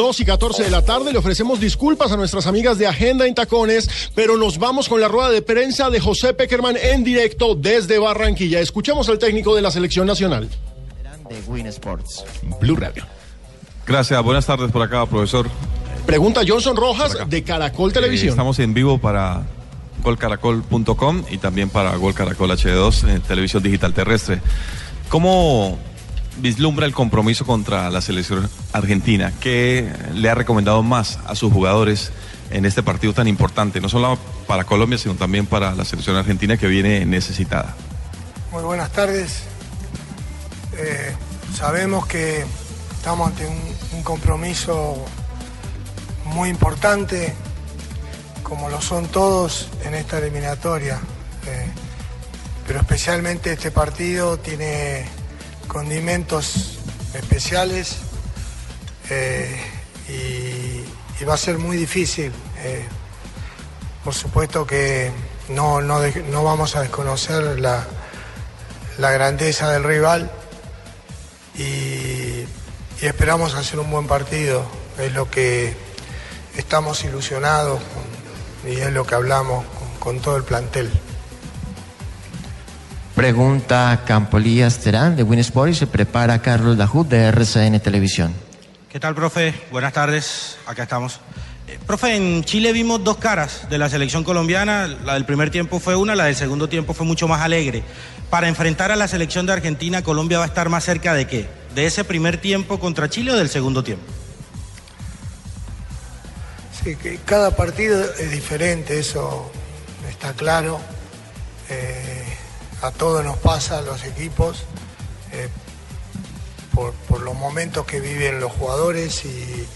2 y 14 de la tarde. Le ofrecemos disculpas a nuestras amigas de Agenda en Tacones, pero nos vamos con la rueda de prensa de José Peckerman en directo desde Barranquilla. Escuchemos al técnico de la selección nacional. De Win Sports. Blue Radio. Gracias, buenas tardes por acá, profesor. Pregunta Johnson Rojas de Caracol Televisión. Eh, estamos en vivo para golcaracol.com y también para Gol Caracol HD2 en televisión digital terrestre. ¿Cómo vislumbra el compromiso contra la selección argentina? ¿Qué le ha recomendado más a sus jugadores en este partido tan importante? No solo para Colombia, sino también para la selección argentina que viene necesitada. Muy buenas tardes. Eh, sabemos que estamos ante un, compromiso muy importante, como lo son todos en esta eliminatoria. Eh, pero especialmente este partido tiene condimentos especiales eh, y, va a ser muy difícil. Eh, por supuesto que no, no, no vamos a desconocer la, la grandeza del rival y, esperamos hacer un buen partido. Es lo que estamos ilusionados y es lo que hablamos con todo el plantel. Pregunta Campolías Terán de Win Sports y se prepara Carlos Lajú de RCN Televisión. ¿Qué tal, profe? Buenas tardes, acá estamos. Eh, profe, en Chile vimos dos caras de la selección colombiana. La del primer tiempo fue una, la del segundo tiempo fue mucho más alegre. Para enfrentar a la selección de Argentina, Colombia va a estar más cerca de qué? ¿De ese primer tiempo contra Chile o del segundo tiempo? Sí, que cada partido es diferente, eso está claro. Eh, a todos nos pasa, a los equipos, eh, por, los momentos que viven los jugadores y,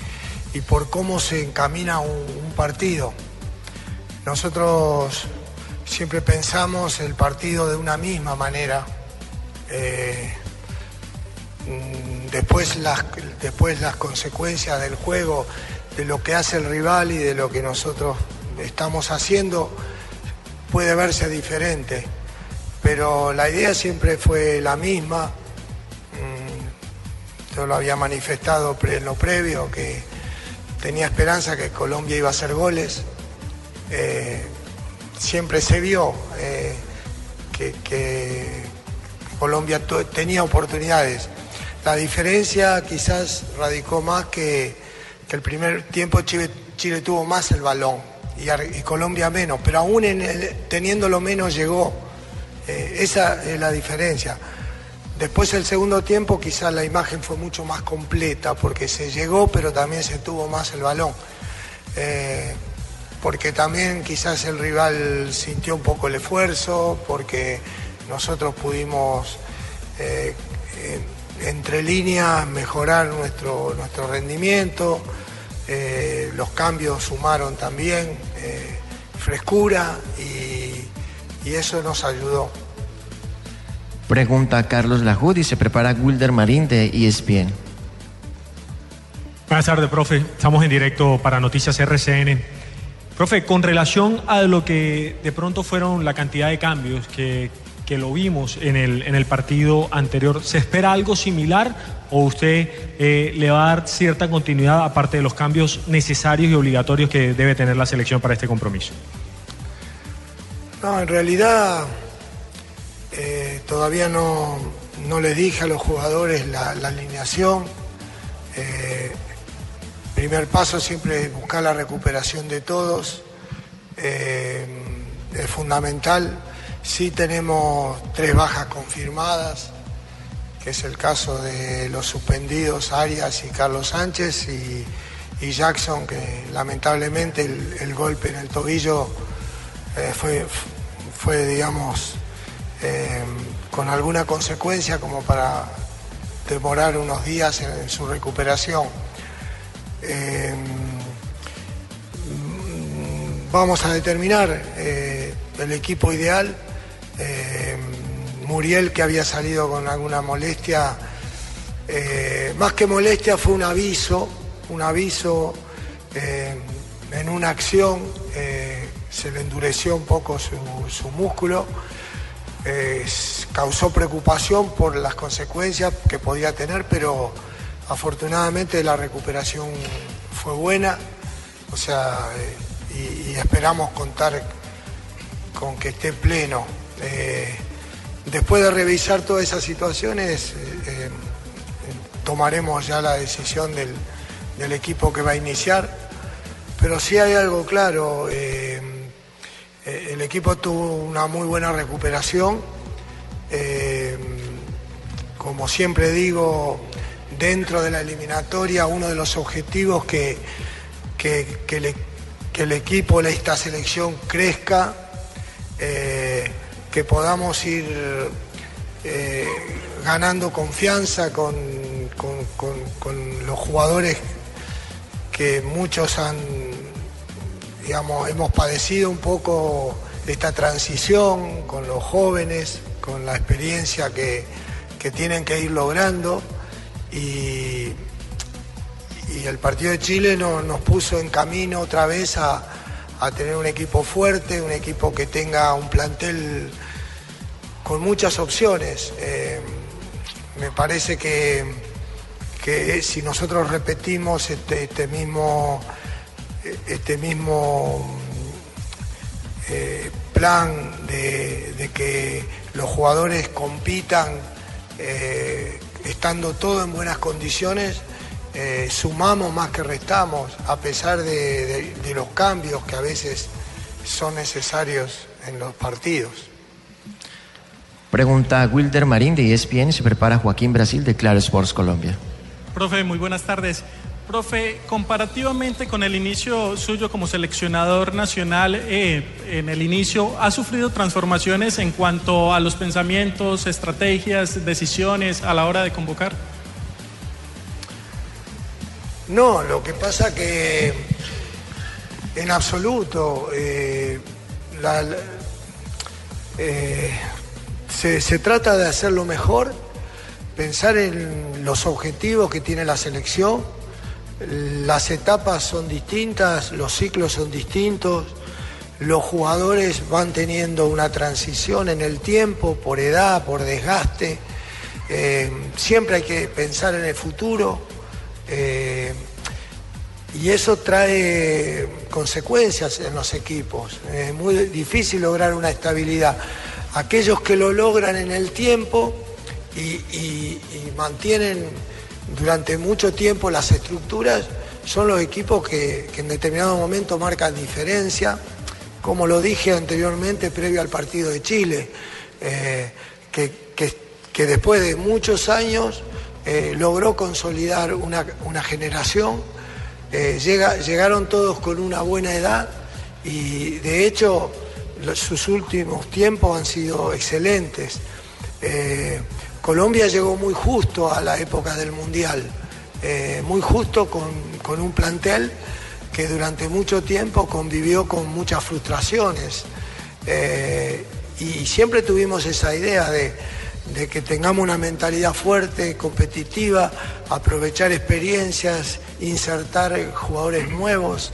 por cómo se encamina un, partido. Nosotros siempre pensamos el partido de una misma manera. Eh, después las, después las consecuencias del juego, de lo que hace el rival y de lo que nosotros estamos haciendo, puede verse diferente. Pero la idea siempre fue la misma. Mm, Yo lo había manifestado en lo previo, que tenía esperanza que Colombia iba a hacer goles. Eh, siempre se vio eh, que, Colombia tenía oportunidades. La diferencia quizás radicó más que, que el primer tiempo Chile, tuvo más el balón y Colombia menos, pero aún en el- teniéndolo menos llegó. Eh, esa es la diferencia. Después el segundo tiempo quizás la imagen fue mucho más completa porque se llegó pero también se tuvo más el balón. Eh, porque también quizás el rival sintió un poco el esfuerzo, porque nosotros pudimos eh, en- entre líneas mejorar nuestro, nuestro rendimiento, los cambios sumaron también frescura y, y eso nos ayudó. Pregunta Carlos Lajú y se prepara Wilder Marín de ESPN. Buenas tardes, profe. Estamos en directo para Noticias RCN. Profe, con relación a lo que de pronto fueron la cantidad de cambios que, que lo vimos en el, en el partido anterior, ¿se espera algo similar o usted eh, le va a dar cierta continuidad aparte de los cambios necesarios y obligatorios que debe tener la selección para este compromiso? No, en realidad eh, todavía no, no les dije a los jugadores la, alineación. Eh, primer paso siempre es buscar la recuperación de todos. Eh, es fundamental. Sí tenemos tres bajas confirmadas, que es el caso de los suspendidos Arias y Carlos Sánchez y, Jackson, que lamentablemente el, golpe en el tobillo fue, fue, digamos, eh, con alguna consecuencia como para demorar unos días en, su recuperación. Mm, vamos a determinar eh, el equipo ideal. Eh, Muriel, que había salido con alguna molestia, eh, más que molestia fue un aviso, un aviso en una acción, eh, se le endureció un poco su, su músculo, eh, causó preocupación por las consecuencias que podía tener, pero afortunadamente la recuperación fue buena, o sea, y, esperamos contar con que esté pleno. después de revisar todas esas situaciones, tomaremos ya la decisión del, equipo que va a iniciar, pero sí hay algo claro, eh, eh, el equipo tuvo una muy buena recuperación, eh, como siempre digo, dentro de la eliminatoria uno de los objetivos que, que, el equipo, esta selección crezca, que podamos ir ganando confianza con, con, los jugadores que muchos han, digamos, hemos padecido un poco esta transición con los jóvenes, con la experiencia que, tienen que ir logrando y, y el partido de Chile nos puso en camino otra vez a, tener un equipo fuerte, un equipo que tenga un plantel con muchas opciones. Eh, me parece que, que si nosotros repetimos este, este mismo, este mismo eh, plan de, que los jugadores compitan eh, estando todo en buenas condiciones, eh, sumamos más que restamos, a pesar de los cambios que a veces son necesarios en los partidos. Pregunta Wilder Marín de ESPN, se prepara Joaquín Brasil de Claro Sports Colombia. Profe, muy buenas tardes. Profe, comparativamente con el inicio suyo como seleccionador nacional, eh, en el inicio, ¿ha sufrido transformaciones en cuanto a los pensamientos, estrategias, decisiones a la hora de convocar? No, lo que pasa que en absoluto eh, eh, se, trata de hacerlo mejor, pensar en los objetivos que tiene la selección. Las etapas son distintas, los ciclos son distintos, los jugadores van teniendo una transición en el tiempo, por edad, por desgaste. Eh, siempre hay que pensar en el futuro eh, y eso trae consecuencias en los equipos. Es muy difícil lograr una estabilidad aquellos que lo logran en el tiempo y, mantienen durante mucho tiempo las estructuras, son los equipos que, en determinado momento marcan diferencia, como lo dije anteriormente previo al partido de Chile, eh, que, después de muchos años eh, logró consolidar una, generación, eh, llegaron todos con una buena edad y de hecho sus últimos tiempos han sido excelentes. Eh, Colombia llegó muy justo a la época del Mundial, eh, muy justo con, un plantel que durante mucho tiempo convivió con muchas frustraciones. Eh, y siempre tuvimos esa idea de, que tengamos una mentalidad fuerte, competitiva, aprovechar experiencias, insertar jugadores nuevos,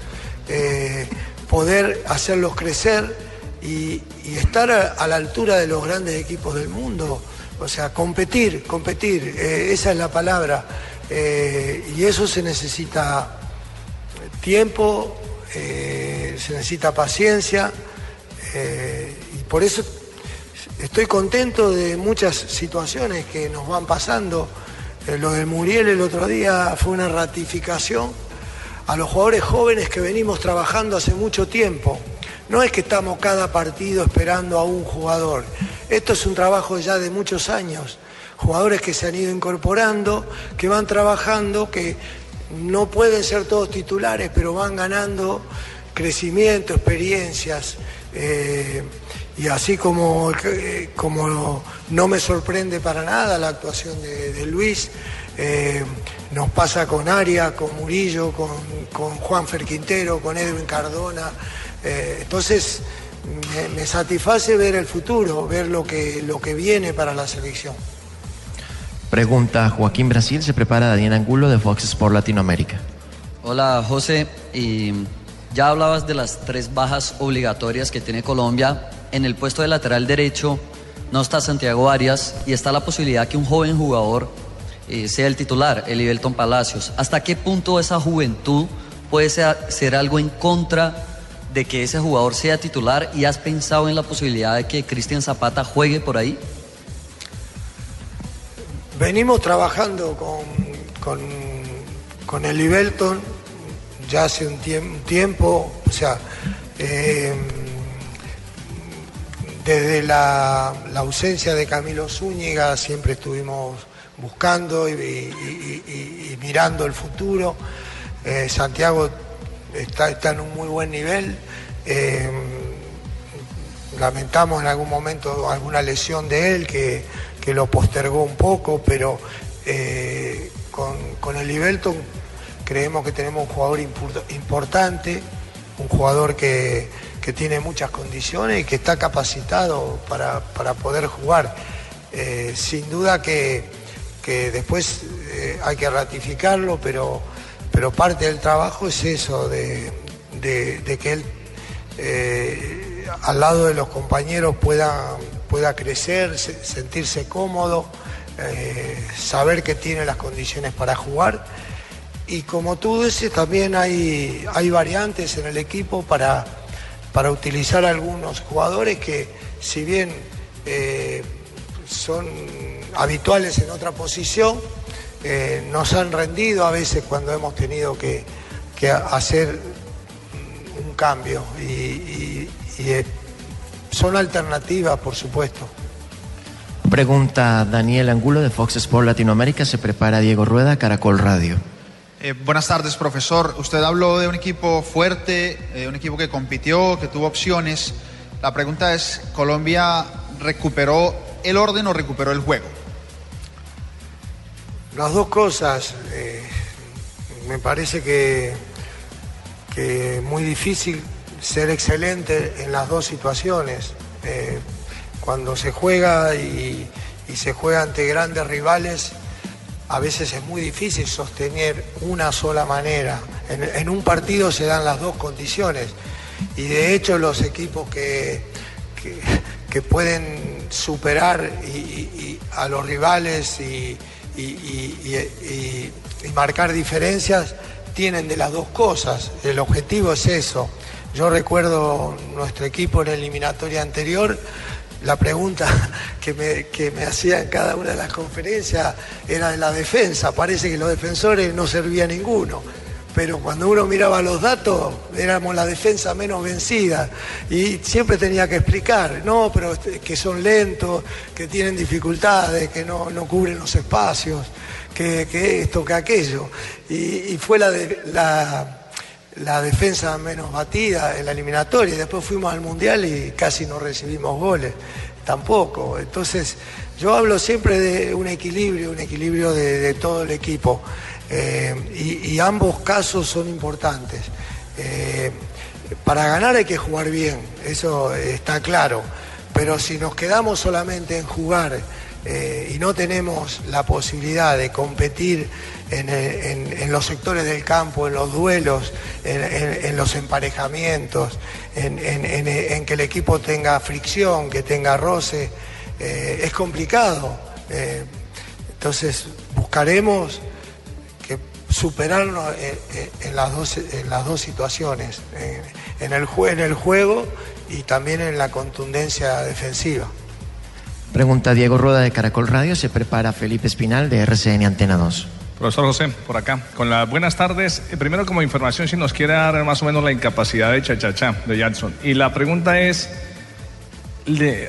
poder hacerlos crecer y, estar a, la altura de los grandes equipos del mundo. O sea, competir, competir, eh, esa es la palabra. Eh, y eso se necesita tiempo, eh, se necesita paciencia. y por eso estoy contento de muchas situaciones que nos van pasando. lo del Muriel el otro día fue una ratificación a los jugadores jóvenes que venimos trabajando hace mucho tiempo. No es que estamos cada partido esperando a un jugador. Esto es un trabajo ya de muchos años. Jugadores que se han ido incorporando, que van trabajando, que no pueden ser todos titulares, pero van ganando crecimiento, experiencias. Eh, y así como, como no me sorprende para nada la actuación de, Luis, eh, nos pasa con Aria, con Murillo, con, con Juan Ferquintero, con Edwin Cardona. Eh, entonces, me, satisface ver el futuro, ver lo que, lo que viene para la selección. Pregunta Joaquín Brasil, se prepara Daniel Angulo de Fox Sport Latinoamérica. Hola José, y ya hablabas de las tres bajas obligatorias que tiene Colombia. En el puesto de lateral derecho no está Santiago Arias y está la posibilidad que un joven jugador eh, sea el titular, el Palacios. ¿Hasta qué punto esa juventud puede ser, ser algo en contra de que ese jugador sea titular y has pensado en la posibilidad de que Cristian Zapata juegue por ahí? Venimos trabajando con, con, con el Ibelton ya hace un, tiempo, o sea, eh, desde la, ausencia de Camilo Zúñiga siempre estuvimos buscando y, mirando el futuro. Eh, Santiago está, está, en un muy buen nivel. Eh, lamentamos en algún momento alguna lesión de él que, lo postergó un poco, pero con, con el Ibelton creemos que tenemos un jugador importante, un jugador que, tiene muchas condiciones y que está capacitado para, poder jugar. Eh, sin duda que, después eh, hay que ratificarlo, pero, pero parte del trabajo es eso, de, que él eh, al lado de los compañeros pueda, pueda crecer, sentirse cómodo, saber que tiene las condiciones para jugar. Y como tú dices, también hay, hay variantes en el equipo para, para utilizar algunos jugadores que si bien eh, son habituales en otra posición, eh, nos han rendido a veces cuando hemos tenido que, hacer un cambio y, eh, son alternativas, por supuesto. Pregunta Daniel Angulo de Fox Sport Latinoamérica, se prepara Diego Rueda, Caracol Radio. Eh, buenas tardes, profesor. Usted habló de un equipo fuerte, eh, un equipo que compitió, que tuvo opciones. La pregunta es, ¿Colombia recuperó el orden o recuperó el juego? Las dos cosas. Eh, me parece que, es muy difícil ser excelente en las dos situaciones. cuando se juega y se juega ante grandes rivales, a veces es muy difícil sostener una sola manera. En, un partido se dan las dos condiciones y de hecho los equipos que, que, pueden superar a los rivales y, marcar diferencias tienen de las dos cosas. El objetivo es eso. Yo recuerdo nuestro equipo en la eliminatoria anterior la pregunta que me, que me hacía en cada una de las conferencias era de la defensa. Parece que los defensores no servía ninguno. Pero cuando uno miraba los datos, éramos la defensa menos vencida. Y siempre tenía que explicar, no, pero este, que son lentos, que tienen dificultades, que no, cubren los espacios, que, esto, que aquello. Y, fue la, la la defensa menos batida en la eliminatoria. Después fuimos al Mundial y casi no recibimos goles, tampoco. Entonces, yo hablo siempre de un equilibrio, un equilibrio de, todo el equipo. Eh, y, ambos casos son importantes. Eh, para ganar hay que jugar bien, eso está claro. Pero si nos quedamos solamente en jugar eh, y no tenemos la posibilidad de competir en, los sectores del campo, en los duelos, en, los emparejamientos, en, que el equipo tenga fricción, que tenga roce, es complicado. Entonces buscaremos superarnos en, las, dos, en las dos situaciones, en el, en el juego y también en la contundencia defensiva. Pregunta Diego Rueda de Caracol Radio, se prepara Felipe Espinal de RCN Antena 2. Profesor José, por acá, con las buenas tardes. Eh, primero como información, si nos quiere dar más o menos la incapacidad de Chachachá, de Jackson. Y la pregunta es,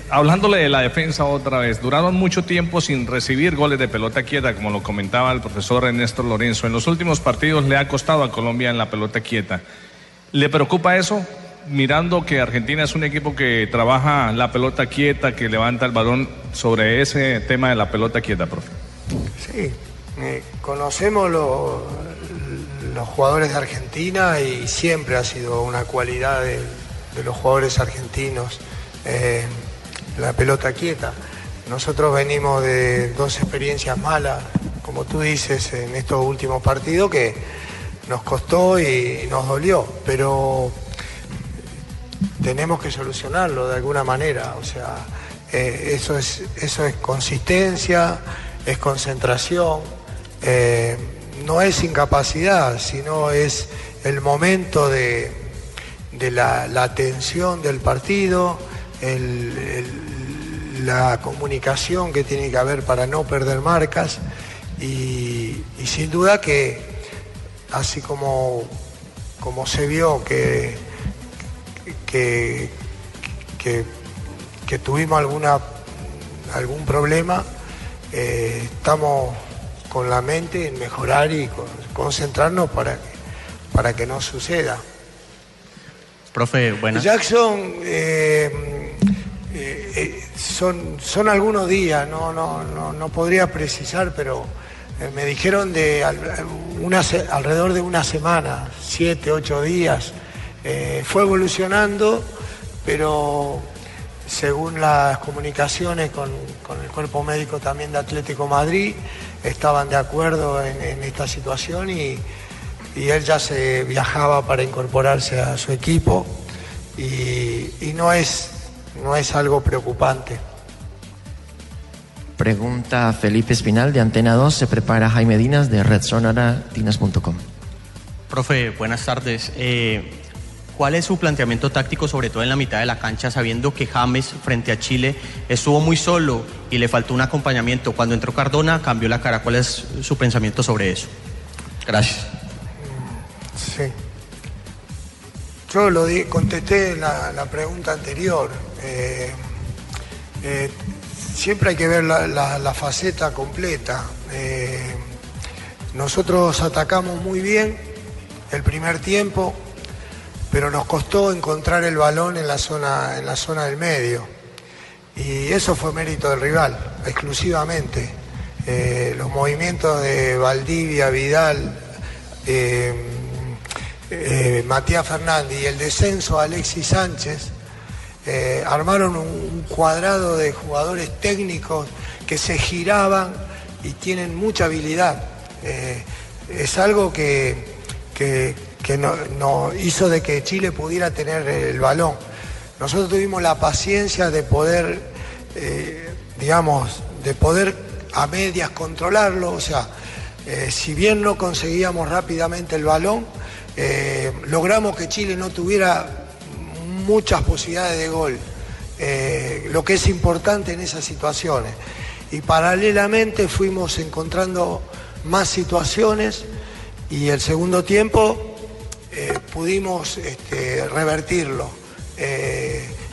hablándole de la defensa otra vez, duraron mucho tiempo sin recibir goles de pelota quieta, como lo comentaba el profesor Ernesto Lorenzo. En los últimos partidos le ha costado a Colombia en la pelota quieta. ¿Le preocupa eso? mirando que Argentina es un equipo que trabaja la pelota quieta, que levanta el balón sobre ese tema de la pelota quieta, profe. Sí, eh, conocemos los jugadores de Argentina y siempre ha sido una cualidad de, los jugadores argentinos eh, la pelota quieta. Nosotros venimos de dos experiencias malas, como tú dices, en estos últimos partidos que nos costó y nos dolió, pero tenemos que solucionarlo de alguna manera. O sea, eh, eso, es, eso es consistencia, es concentración. Eh, no es incapacidad, sino es el momento de, de la, la tensión del partido, el- el- la comunicación que tiene que haber para no perder marcas y, y sin duda que así como, como se vio que, que, que, que tuvimos alguna, algún problema, eh, estamos con la mente en mejorar y con- concentrarnos para que, para que no suceda. Profe, buenas. Jackson, eh, eh, eh, son, son algunos días, no, no, no, podría precisar, pero eh, me dijeron de una alrededor de una semana, siete, ocho días. Fue evolucionando, pero según las comunicaciones con, con el cuerpo médico también de Atlético Madrid, estaban de acuerdo en, en esta situación y, y él ya se viajaba para incorporarse a su equipo y, y no, es, no es algo preocupante. Pregunta Felipe Espinal de Antena 2. Se prepara Jaime Dinas de RedSonaratinas.com. Profe, buenas tardes. Eh, ¿Cuál es su planteamiento táctico, sobre todo en la mitad de la cancha, sabiendo que James frente a Chile estuvo muy solo y le faltó un acompañamiento? Cuando entró Cardona, cambió la cara. ¿Cuál es su pensamiento sobre eso? Gracias. Sí. Yo lo contesté la, la pregunta anterior. Eh, eh, siempre hay que ver la, faceta completa. Eh, nosotros atacamos muy bien el primer tiempo, pero nos costó encontrar el balón en la zona, en la zona del medio. Y eso fue mérito del rival, exclusivamente. Los movimientos de Valdivia, Vidal, eh, Matías Fernández y el descenso Alexis Sánchez eh, armaron un, cuadrado de jugadores técnicos que se giraban y tienen mucha habilidad. Eh, es algo que, que- que no, no hizo de que Chile pudiera tener el balón. Nosotros tuvimos la paciencia de poder, digamos, de poder a medias controlarlo, o sea, si bien no conseguíamos rápidamente el balón, eh, logramos que Chile no tuviera muchas posibilidades de gol, eh, lo que es importante en esas situaciones. Y paralelamente fuimos encontrando más situaciones y el segundo tiempo eh, pudimos este, revertirlo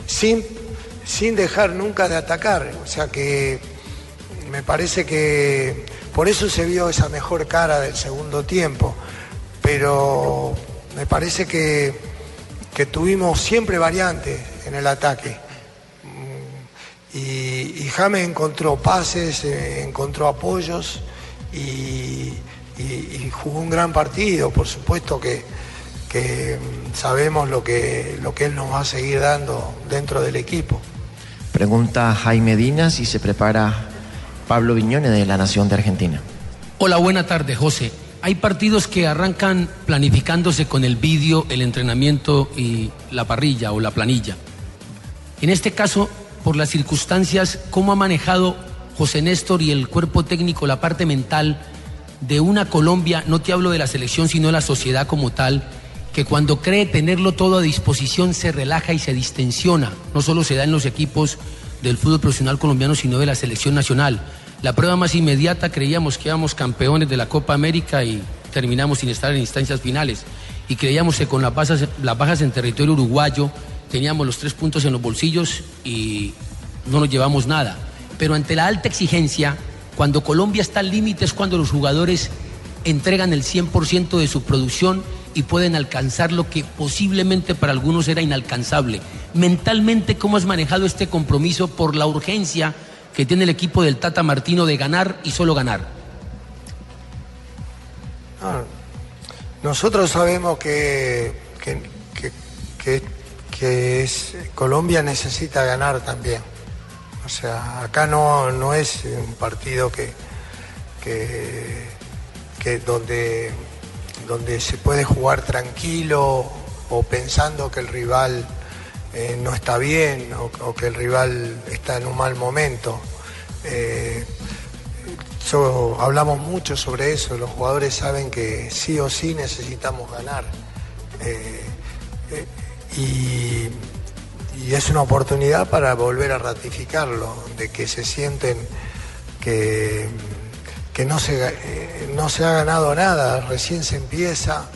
sin, sin dejar nunca de atacar. O sea que me parece que por eso se vio esa mejor cara del segundo tiempo. Pero me parece que, que tuvimos siempre variantes en el ataque. Mm, Y, y James encontró pases, eh, encontró apoyos y, y- y jugó un gran partido. Por supuesto que, que, mm, sabemos lo que, lo que él nos va a seguir dando dentro del equipo. Pregunta Jaime Dinas y se prepara Pablo Viñone de La Nación de Argentina. Hola, buena tarde, José. Hay partidos que arrancan planificándose con el vídeo, el entrenamiento y la parrilla o la planilla. En este caso, por las circunstancias, ¿cómo ha manejado José Néstor y el cuerpo técnico la parte mental de una Colombia, no te hablo de la selección, sino de la sociedad como tal, que cuando cree tenerlo todo a disposición se relaja y se distensiona? No solo se da en los equipos del fútbol profesional colombiano, sino de la selección nacional. La prueba más inmediata creíamos que éramos campeones de la Copa América y terminamos sin estar en instancias finales. Y creíamos que con las bajas, en territorio uruguayo teníamos los tres puntos en los bolsillos y no nos llevamos nada. Pero ante la alta exigencia, cuando Colombia está al límite es cuando los jugadores entregan el 100% de su producción y pueden alcanzar lo que posiblemente para algunos era inalcanzable. Mentalmente, ¿cómo has manejado este compromiso por la urgencia que tiene el equipo del Tata Martino de ganar y solo ganar? Ah, Nosotros sabemos que, que, que- es, Colombia necesita ganar también. O sea, acá no, no es un partido que, que donde, donde se puede jugar tranquilo o pensando que el rival eh, no está bien o, que el rival está en un mal momento. Eh, hablamos mucho sobre eso, los jugadores saben que sí o sí necesitamos ganar. Eh, y, y es una oportunidad para volver a ratificarlo, de que se sienten que, que no, se, no se ha ganado nada, recién se empieza,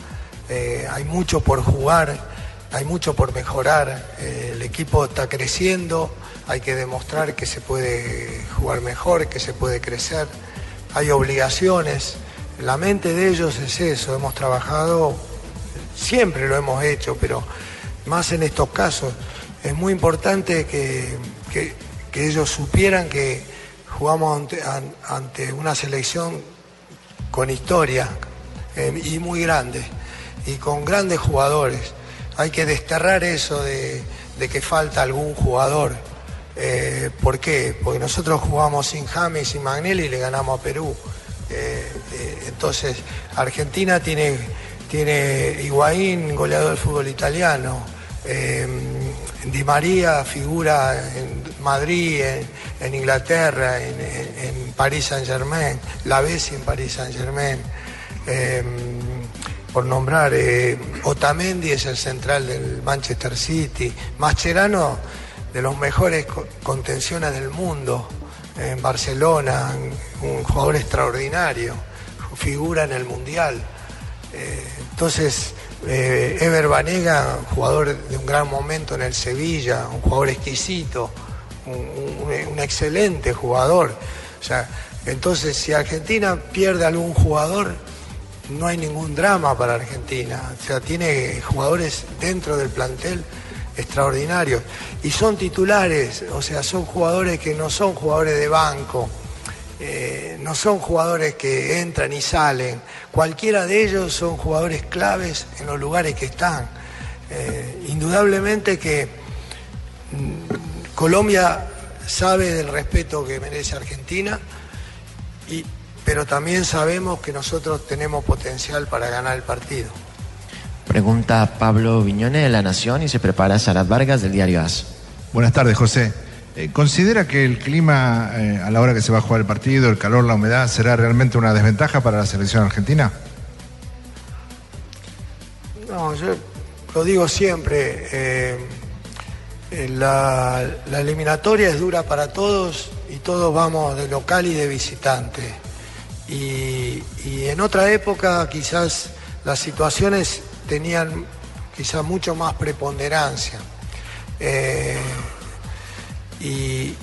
hay mucho por jugar, hay mucho por mejorar, eh, el equipo está creciendo, hay que demostrar que se puede jugar mejor, que se puede crecer, hay obligaciones, la mente de ellos es eso, hemos trabajado, siempre lo hemos hecho, pero más en estos casos, es muy importante que, que- ellos supieran que jugamos ante, an- ante una selección con historia eh, y muy grande y con grandes jugadores. Hay que desterrar eso de, que falta algún jugador. Eh, ¿Por qué? Porque nosotros jugamos sin James sin Magnelli y le ganamos a Perú. Eh, eh, entonces, Argentina tiene, tiene Higuaín, goleador del fútbol italiano. Di María figura en Madrid, en, Inglaterra, en, en- París Saint Germain, la Bessi en París Saint Germain. Por nombrar, eh, Otamendi es el central del Manchester City, Mascherano de los mejores co- contenciones del mundo en Barcelona, un jugador extraordinario, figura en el Mundial. Eh, entonces, eh, Ever Banega, jugador de un gran momento en el Sevilla, un jugador exquisito, un- un excelente jugador. O sea, entonces, si Argentina pierde algún jugador, no hay ningún drama para Argentina. O sea, tiene jugadores dentro del plantel extraordinarios. Y son titulares, o sea, son jugadores que no son jugadores de banco, eh, no son jugadores que entran y salen. Cualquiera de ellos son jugadores claves en los lugares que están. Eh, indudablemente que mm, Colombia sabe del respeto que merece Argentina, y, pero también sabemos que nosotros tenemos potencial para ganar el partido. Pregunta Pablo Viñone de La Nación y se prepara Sarat Vargas del diario AS. Buenas tardes, José. Eh, ¿Considera que el clima eh, a la hora que se va a jugar el partido, el calor, la humedad, será realmente una desventaja para la selección argentina? No, yo lo digo siempre, eh, la, la eliminatoria es dura para todos y todos vamos de local y de visitante. Y, en otra época quizás las situaciones tenían quizás mucho más preponderancia. Eh, y,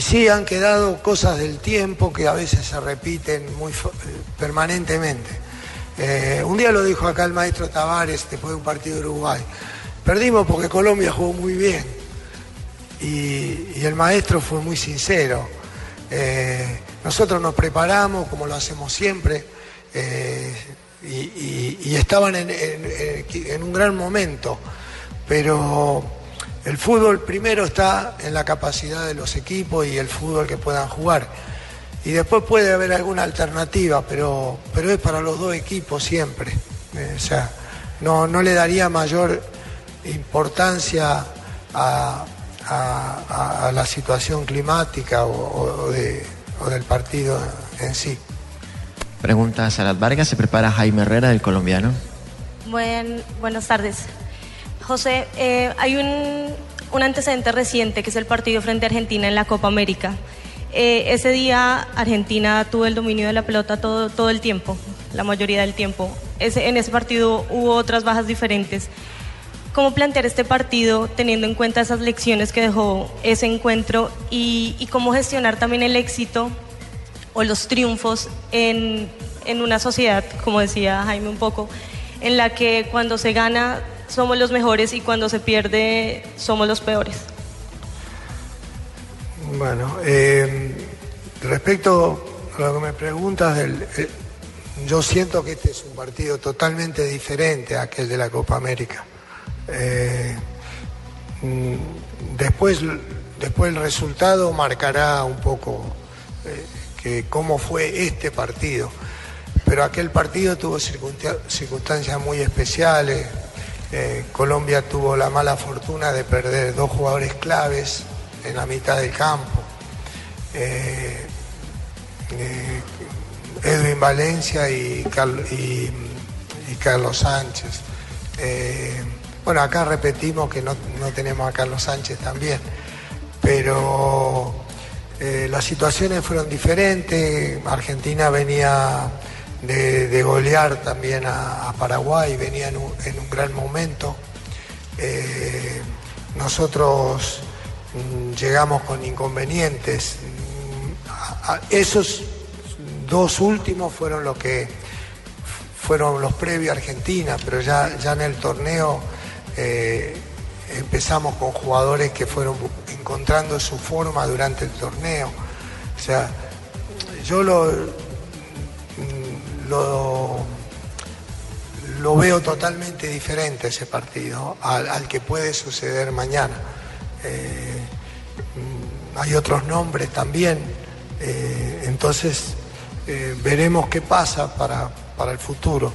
sí han quedado cosas del tiempo que a veces se repiten muy permanentemente. Eh, un día lo dijo acá el maestro Tavares después de un partido de Uruguay. Perdimos porque Colombia jugó muy bien. Y, y el maestro fue muy sincero. Eh, nosotros nos preparamos como lo hacemos siempre eh, y, estaban en, un gran momento. Pero el fútbol primero está en la capacidad de los equipos y el fútbol que puedan jugar. Y después puede haber alguna alternativa, pero, pero es para los dos equipos siempre. Eh, o sea, no, no le daría mayor importancia a, la situación climática o de- o del partido en sí. Pregunta Sarat Vargas, se prepara Jaime Herrera del colombiano. Buen- buenas tardes. José, eh, hay un, un antecedente reciente que es el partido frente a Argentina en la Copa América. Eh, ese día Argentina tuvo el dominio de la pelota todo, todo el tiempo, la mayoría del tiempo. Ese- en ese partido hubo otras bajas diferentes. ¿Cómo plantear este partido teniendo en cuenta esas lecciones que dejó ese encuentro y, cómo gestionar también el éxito o los triunfos en, en una sociedad, como decía Jaime un poco, en la que cuando se gana somos los mejores y cuando se pierde somos los peores? Bueno, eh, respecto a lo que me preguntas, del, eh, yo siento que este es un partido totalmente diferente a aquel de la Copa América. Eh, mm, después, después el resultado marcará un poco eh, que cómo fue este partido. Pero aquel partido tuvo circunsta- circunstancias muy especiales. Eh, Colombia tuvo la mala fortuna de perder dos jugadores claves en la mitad del campo. Edwin Valencia y Carlos Sánchez. Bueno, acá repetimos que no, no tenemos a Carlos Sánchez también, pero eh, las situaciones fueron diferentes. Argentina venía de, golear también a, a Paraguay, venía en un, en un gran momento. Eh, nosotros mm, llegamos con inconvenientes. Mm, esos dos últimos fueron los que fueron los previos a Argentina, pero ya, ya en el torneo eh, empezamos con jugadores que fueron encontrando su forma durante el torneo. O sea, yo lo, mm, lo, lo veo totalmente diferente ese partido al, al que puede suceder mañana. Eh, hay otros nombres también, eh, entonces eh, veremos qué pasa para, para el futuro.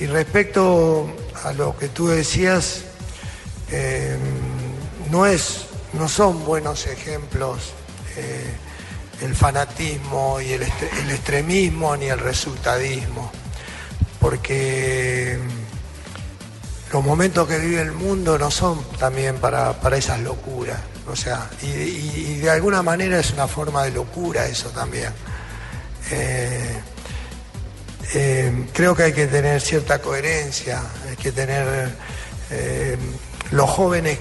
Y respecto a lo que tú decías, eh, no, es, no son buenos ejemplos eh, el fanatismo y el, extremismo ni el resultadismo, porque los momentos que vive el mundo no son también para, para esas locuras. O sea, y de alguna manera es una forma de locura eso también. Eh, eh, creo que hay que tener cierta coherencia, hay que tener eh, los jóvenes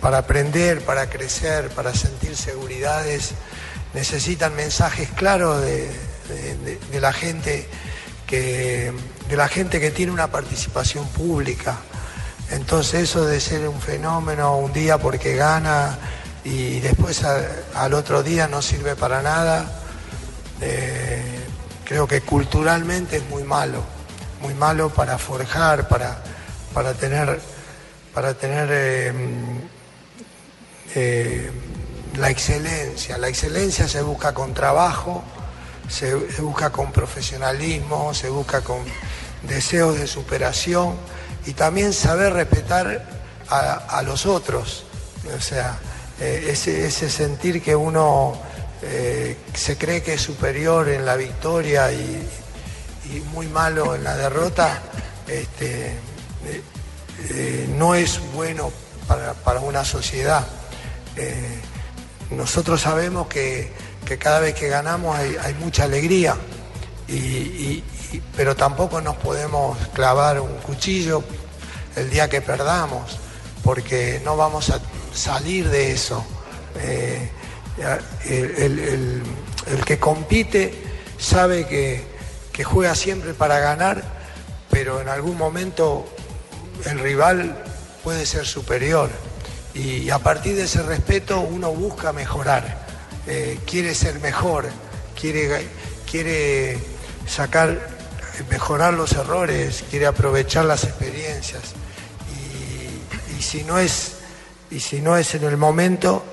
para aprender, para crecer, para sentir seguridades, necesitan mensajes claros de, la gente que de la gente que tiene una participación pública. Entonces eso de ser un fenómeno un día porque gana y después al otro día no sirve para nada, eh, creo que culturalmente es muy malo, muy malo para forjar, para, para tener, para tener eh, eh, la excelencia. La excelencia se busca con trabajo, se, busca con profesionalismo, se busca con deseos de superación y también saber respetar a, a los otros. O sea, eh, ese, ese sentir que uno eh, se cree que es superior en la victoria y, muy malo en la derrota, este, eh, eh, no es bueno para, una sociedad. Nosotros sabemos que, cada vez que ganamos hay, mucha alegría, pero tampoco nos podemos clavar un cuchillo el día que perdamos, porque no vamos a salir de eso. El, que compite sabe que, juega siempre para ganar, pero en algún momento el rival puede ser superior. Y a partir de ese respeto uno busca mejorar, eh, quiere ser mejor, quiere, quiere sacar, mejorar los errores, quiere aprovechar las experiencias. Y, y si, no es, y si no es en el momento,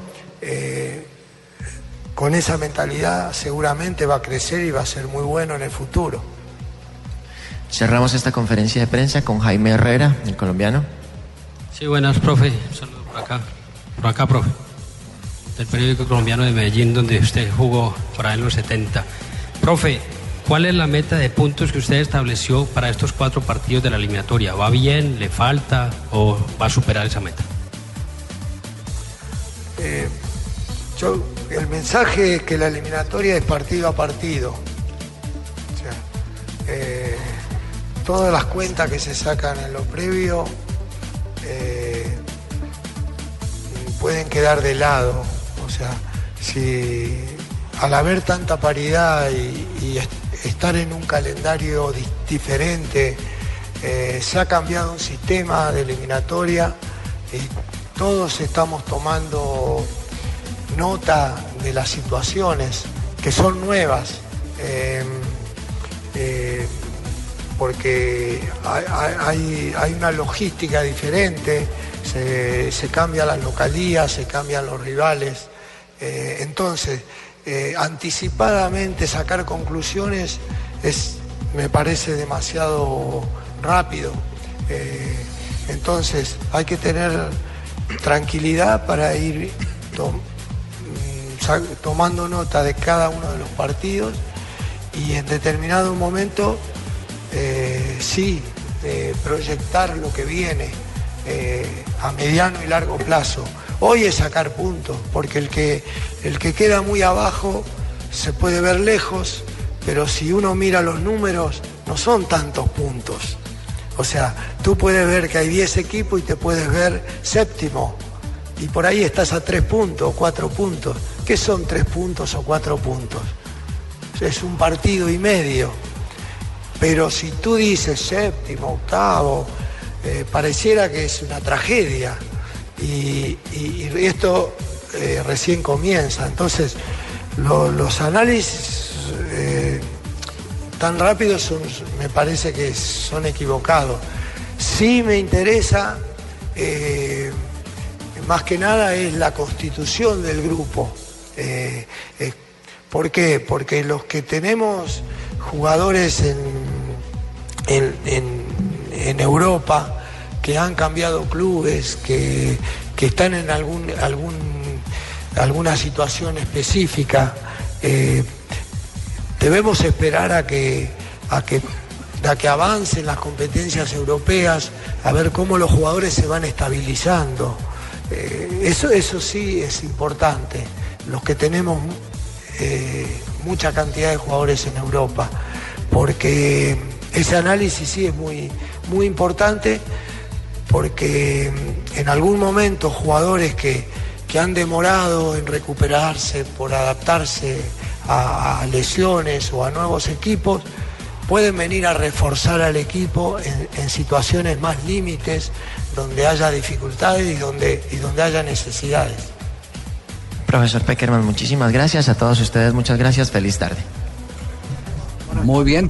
eh, con esa mentalidad seguramente va a crecer y va a ser muy bueno en el futuro. Cerramos esta conferencia de prensa con Jaime Herrera, el colombiano. Sí, buenas, profe. Un saludo por acá. Por acá, profe. Del periódico colombiano de Medellín, donde usted jugó por ahí en los 70. Profe, ¿cuál es la meta de puntos que usted estableció para estos cuatro partidos de la eliminatoria? ¿Va bien? ¿Le falta? ¿O va a superar esa meta? Eh, yo, el mensaje es que la eliminatoria es partido a partido. Eh, todas las cuentas que se sacan en lo previo eh, pueden quedar de lado. O sea, si al haber tanta paridad y, y est- estar en un calendario di- diferente, eh, se ha cambiado un sistema de eliminatoria y todos estamos tomando nota de las situaciones que son nuevas. eh, eh, porque hay, hay- una logística diferente, se, se cambian las localías, se cambian los rivales. Eh, entonces, eh, anticipadamente sacar conclusiones es, me parece demasiado rápido. Entonces, hay que tener tranquilidad para ir tomando nota de cada uno de los partidos y en determinado momento eh, sí proyectar lo que viene eh, a mediano y largo plazo. Hoy es sacar puntos, porque el que, el que queda muy abajo se puede ver lejos, pero si uno mira los números, no son tantos puntos. O sea, tú puedes ver que hay 10 equipos y te puedes ver séptimo. Y por ahí estás a 3 puntos o 4 puntos. ¿Qué son 3 puntos o 4 puntos? Es un partido y medio. Pero si tú dices séptimo, octavo, eh, pareciera que es una tragedia. Y, esto eh, recién comienza. Entonces, los análisis eh, tan rápidos me parece que son equivocados. Sí me interesa, más que nada, es la constitución del grupo. ¿Por qué? Porque los que tenemos jugadores en, en, Europa que han cambiado clubes, que, están en algún, algún, alguna situación específica. Eh, debemos esperar a que, a que, a que avancen las competencias europeas, a ver cómo los jugadores se van estabilizando. Eh, eso, eso sí es importante, los que tenemos eh, mucha cantidad de jugadores en Europa, porque ese análisis sí es muy, muy importante, porque en algún momento jugadores que, han demorado en recuperarse por adaptarse a, lesiones o a nuevos equipos, pueden venir a reforzar al equipo en, situaciones más límites, donde haya dificultades y donde, y donde haya necesidades. Profesor Peckerman, muchísimas gracias. A todos ustedes, muchas gracias. Feliz tarde. Muy bien.